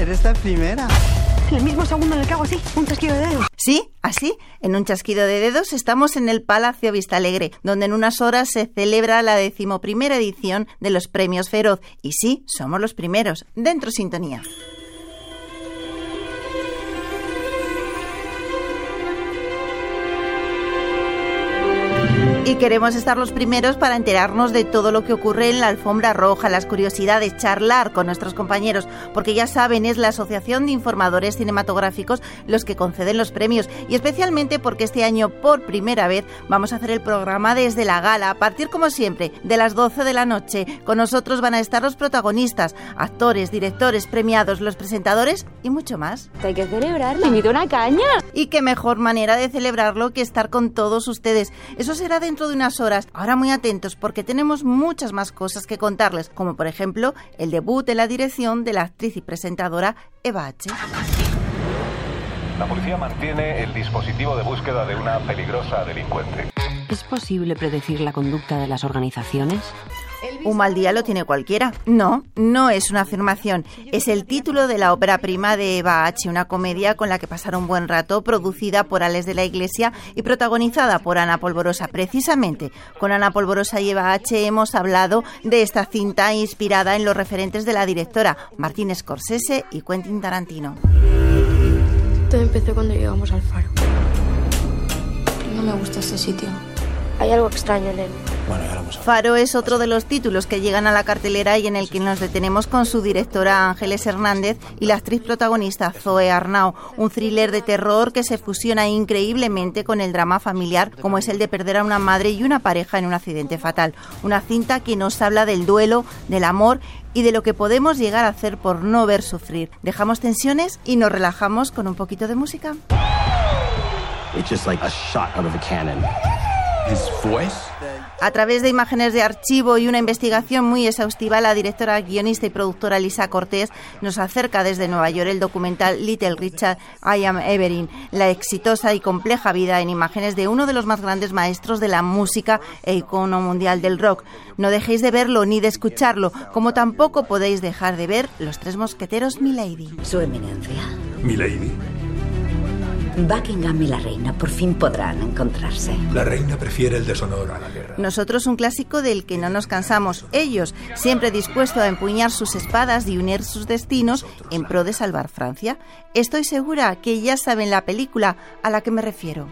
Eres la primera. El mismo segundo en el que hago así, un chasquido de dedos. Sí, así, en un chasquido de dedos estamos en el Palacio Vista Alegre, donde en unas horas se celebra la decimoprimera edición de los Premios Feroz. Y sí, somos los primeros. Dentro sintonía. Y queremos estar los primeros para enterarnos de todo lo que ocurre en la alfombra roja, las curiosidades, charlar con nuestros compañeros, porque ya saben, es la Asociación de Informadores Cinematográficos los que conceden los premios, y especialmente porque este año, por primera vez, vamos a hacer el programa desde la gala, a partir, como siempre, de las 12 de la noche. Con nosotros van a estar los protagonistas, actores, directores, premiados, los presentadores y mucho más. Hay que celebrarlo. Invito una caña. Y qué mejor manera de celebrarlo que estar con todos ustedes. Eso será dentro de unas horas. Ahora muy atentos porque tenemos muchas más cosas que contarles, como por ejemplo el debut de la dirección de la actriz y presentadora Eva H. La policía mantiene el dispositivo de búsqueda de una peligrosa delincuente. ¿Es posible predecir la conducta de las organizaciones? Un mal día lo tiene cualquiera. No, no es una afirmación. Es el título de la ópera prima de Eva H., una comedia con la que pasar un buen rato, producida por Alex de la Iglesia y protagonizada por Ana Polvorosa. Precisamente con Ana Polvorosa y Eva H. hemos hablado de esta cinta inspirada en los referentes de la directora Martín Scorsese y Quentin Tarantino. Todo empezó cuando llegamos al faro. No me gusta ese sitio. Hay algo extraño en él. Bueno, ya lo hemos Faro es otro de los títulos que llegan a la cartelera y en el que nos detenemos con su directora Ángeles Hernández y la actriz protagonista Zoe Arnau, un thriller de terror que se fusiona increíblemente con el drama familiar como es el de perder a una madre y una pareja en un accidente fatal. Una cinta que nos habla del duelo, del amor y de lo que podemos llegar a hacer por no ver sufrir. Dejamos tensiones y nos relajamos con un poquito de música. It's just like a shot out of a cannon. His voice? A través de imágenes de archivo y una investigación muy exhaustiva, la directora, guionista y productora Lisa Cortés nos acerca desde Nueva York el documental Little Richard, I Am Everin, la exitosa y compleja vida en imágenes de uno de los más grandes maestros de la música e icono mundial del rock. No dejéis de verlo ni de escucharlo, como tampoco podéis dejar de ver Los Tres Mosqueteros Milady. Su eminencia. Milady, Buckingham y la reina por fin podrán encontrarse. la reina prefiere el deshonor a la guerra. Nosotros un clásico del que no nos cansamos. Ellos, siempre dispuestos a empuñar sus espadas y unir sus destinos en pro de salvar Francia. Estoy segura que ya saben la película a la que me refiero.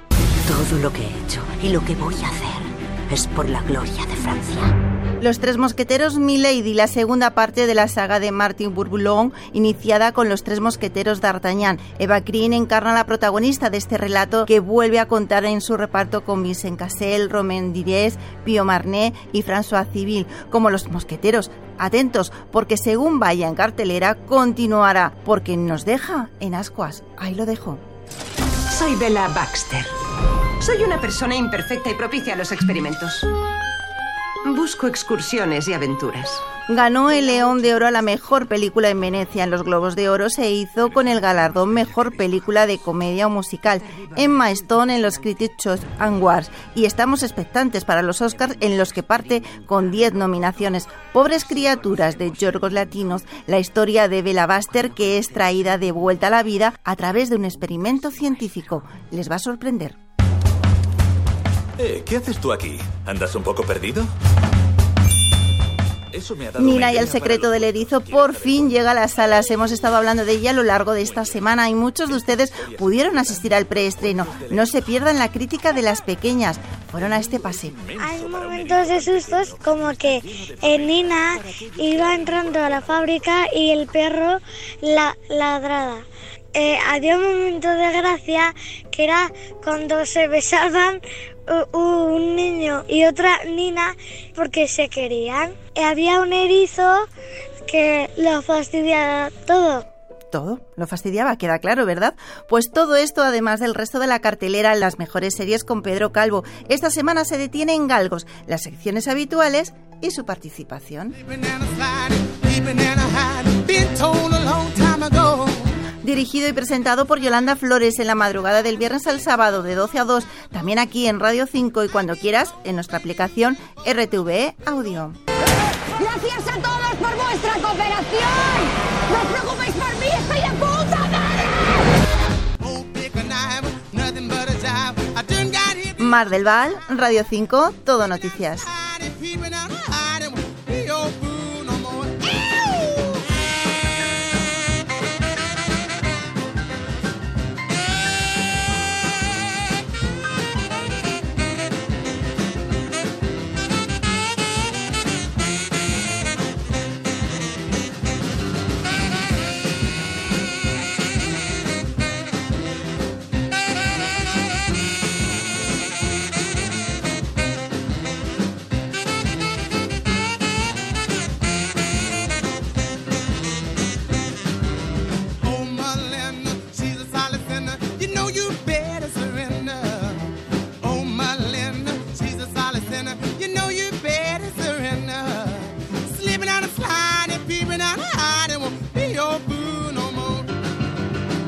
Todo lo que he hecho y lo que voy a hacer es por la gloria de Francia. Los Tres Mosqueteros Milady, la segunda parte de la saga de Martin Bourboulon, iniciada con Los Tres Mosqueteros d'Artagnan. Eva Green encarna a la protagonista de este relato que vuelve a contar en su reparto con Vincent Cassel, Romain Dires, Pio Marnet y François Civil, como Los Mosqueteros. Atentos, porque según vaya en cartelera, continuará, porque nos deja en ascuas. Ahí lo dejo. Soy Bella Baxter. Soy una persona imperfecta y propicia a los experimentos. Busco excursiones y aventuras. Ganó el León de Oro a la mejor película en Venecia. En los Globos de Oro se hizo con el galardón Mejor Película de Comedia o Musical. Emma Stone en los Critics' Awards. Y estamos expectantes para los Oscars en los que parte con 10 nominaciones. Pobres criaturas de Yorgos Latinos, la historia de Bella Buster que es traída de vuelta a la vida a través de un experimento científico. Les va a sorprender. Eh, ¿qué haces tú aquí? ¿Andas un poco perdido? Eso me ha dado Nina y el secreto del erizo ¿Quieres por fin llega a las salas. Hemos estado hablando de ella a lo largo de esta semana y muchos de ustedes pudieron asistir al preestreno. No se pierdan la crítica de las pequeñas. Fueron a este paseo. Hay momentos de sustos como que eh, Nina iba entrando a la fábrica y el perro la ladrada. Eh, había un momento de gracia que era cuando se besaban un niño y otra Nina porque se querían. Eh, había un erizo que lo fastidiaba todo. Todo lo fastidiaba, queda claro, ¿verdad? Pues todo esto, además del resto de la cartelera, las mejores series con Pedro Calvo. Esta semana se detiene en Galgos, las secciones habituales y su participación dirigido y presentado por Yolanda Flores en la madrugada del viernes al sábado de 12 a 2, también aquí en Radio 5 y cuando quieras en nuestra aplicación RTVE Audio. Gracias a todos por vuestra cooperación. No os preocupéis por mí, estoy de puta madre. Mar del Val, Radio 5, Todo Noticias. my heart, it won't be your boo no more.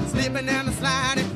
Slipping down the slide.